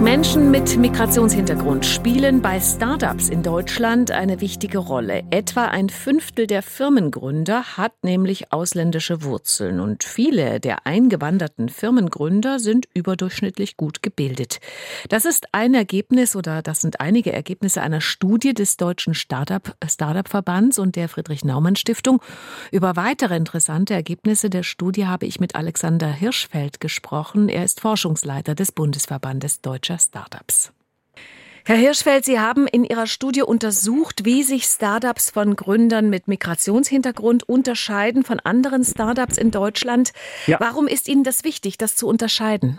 Menschen mit Migrationshintergrund spielen bei Startups in Deutschland eine wichtige Rolle. Etwa ein Fünftel der Firmengründer hat nämlich ausländische Wurzeln und viele der eingewanderten Firmengründer sind überdurchschnittlich gut gebildet. Das ist ein Ergebnis oder das sind einige Ergebnisse einer Studie des Deutschen Startup, Startup Verbands und der Friedrich Naumann Stiftung. Über weitere interessante Ergebnisse der Studie habe ich mit Alexander Hirschfeld gesprochen. Er ist Forschungsleiter des Bundesverbandes Deutscher deutscher Startups. Herr Hirschfeld, Sie haben in Ihrer Studie untersucht, wie sich Startups von Gründern mit Migrationshintergrund unterscheiden von anderen Startups in Deutschland. Ja. Warum ist Ihnen das wichtig, das zu unterscheiden?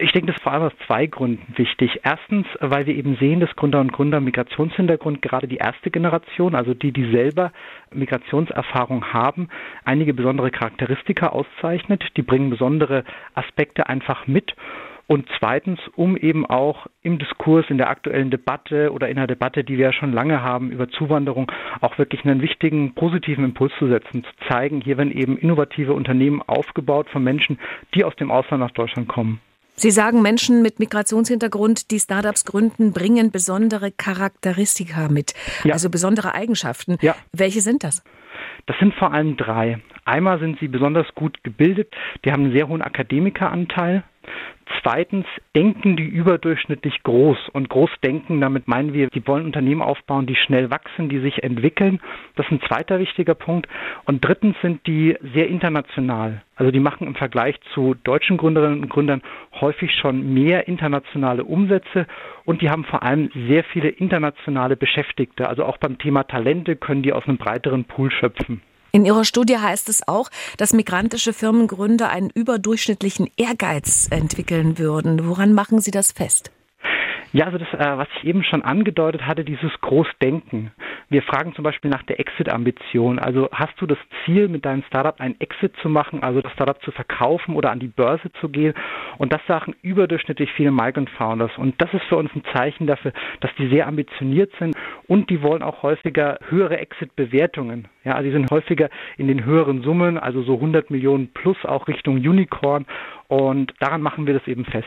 Ich denke, das ist vor allem aus zwei Gründen wichtig. Erstens, weil wir eben sehen, dass Gründer und Gründer Migrationshintergrund, gerade die erste Generation, also die, die selber Migrationserfahrung haben, einige besondere Charakteristika auszeichnet. Die bringen besondere Aspekte einfach mit. Und zweitens, um eben auch im Diskurs, in der aktuellen Debatte oder in der Debatte, die wir ja schon lange haben über Zuwanderung, auch wirklich einen wichtigen positiven Impuls zu setzen, zu zeigen, hier werden eben innovative Unternehmen aufgebaut von Menschen, die aus dem Ausland nach Deutschland kommen. Sie sagen, Menschen mit Migrationshintergrund, die Startups gründen, bringen besondere Charakteristika mit, ja. also besondere Eigenschaften. Ja. Welche sind das? Das sind vor allem drei. Einmal sind sie besonders gut gebildet, die haben einen sehr hohen Akademikeranteil. Zweitens denken die überdurchschnittlich groß. Und groß denken, damit meinen wir, die wollen Unternehmen aufbauen, die schnell wachsen, die sich entwickeln. Das ist ein zweiter wichtiger Punkt. Und drittens sind die sehr international. Also die machen im Vergleich zu deutschen Gründerinnen und Gründern häufig schon mehr internationale Umsätze und die haben vor allem sehr viele internationale Beschäftigte. Also auch beim Thema Talente können die aus einem breiteren Pool schöpfen. In Ihrer Studie heißt es auch, dass migrantische Firmengründer einen überdurchschnittlichen Ehrgeiz entwickeln würden. Woran machen Sie das fest? Ja, also das, äh, was ich eben schon angedeutet hatte, dieses Großdenken. Wir fragen zum Beispiel nach der Exit-Ambition. Also hast du das Ziel, mit deinem Startup einen Exit zu machen, also das Startup zu verkaufen oder an die Börse zu gehen? Und das sagen überdurchschnittlich viele Migrant Founders. Und das ist für uns ein Zeichen dafür, dass die sehr ambitioniert sind und die wollen auch häufiger höhere Exit-Bewertungen. Ja, also die sind häufiger in den höheren Summen, also so 100 Millionen plus auch Richtung Unicorn. Und daran machen wir das eben fest.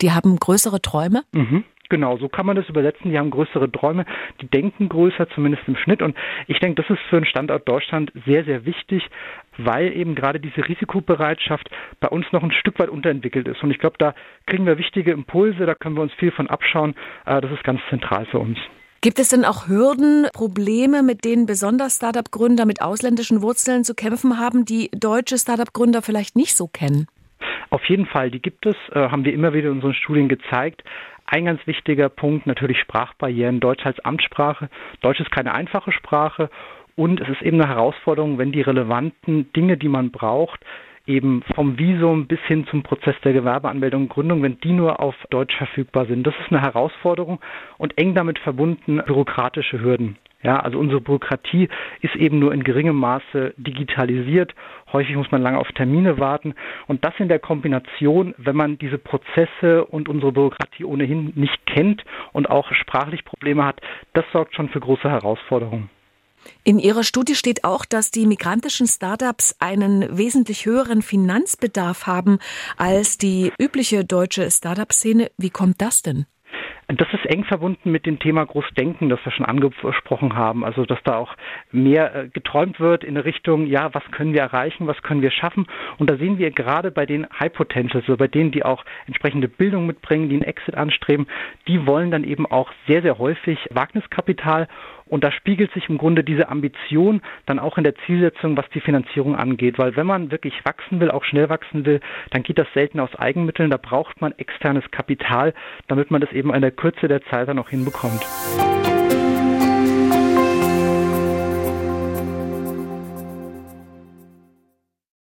Die haben größere Träume? Mhm. Genau, so kann man das übersetzen. Die haben größere Träume, die denken größer, zumindest im Schnitt. Und ich denke, das ist für einen Standort Deutschland sehr, sehr wichtig, weil eben gerade diese Risikobereitschaft bei uns noch ein Stück weit unterentwickelt ist. Und ich glaube, da kriegen wir wichtige Impulse, da können wir uns viel von abschauen. Äh, das ist ganz zentral für uns. Gibt es denn auch Hürden, Probleme, mit denen besonders Startup-Gründer mit ausländischen Wurzeln zu kämpfen haben, die deutsche Startup-Gründer vielleicht nicht so kennen? Auf jeden Fall, die gibt es, äh, haben wir immer wieder in unseren Studien gezeigt. Ein ganz wichtiger Punkt natürlich Sprachbarrieren. Deutsch als Amtssprache. Deutsch ist keine einfache Sprache und es ist eben eine Herausforderung, wenn die relevanten Dinge, die man braucht, eben vom Visum bis hin zum Prozess der Gewerbeanmeldung und Gründung, wenn die nur auf Deutsch verfügbar sind. Das ist eine Herausforderung und eng damit verbunden bürokratische Hürden. Ja, also unsere Bürokratie ist eben nur in geringem Maße digitalisiert. Häufig muss man lange auf Termine warten. Und das in der Kombination, wenn man diese Prozesse und unsere Bürokratie ohnehin nicht kennt und auch sprachlich Probleme hat, das sorgt schon für große Herausforderungen. In Ihrer Studie steht auch, dass die migrantischen Startups einen wesentlich höheren Finanzbedarf haben als die übliche deutsche Startup-Szene. Wie kommt das denn? Das ist eng verbunden mit dem Thema Großdenken, das wir schon angesprochen haben. Also, dass da auch mehr äh, geträumt wird in Richtung, ja, was können wir erreichen, was können wir schaffen? Und da sehen wir gerade bei den High Potentials, also bei denen, die auch entsprechende Bildung mitbringen, die einen Exit anstreben, die wollen dann eben auch sehr, sehr häufig Wagniskapital und da spiegelt sich im Grunde diese Ambition dann auch in der Zielsetzung, was die Finanzierung angeht. Weil wenn man wirklich wachsen will, auch schnell wachsen will, dann geht das selten aus Eigenmitteln. Da braucht man externes Kapital, damit man das eben in der Kürze der Zeit dann auch hinbekommt.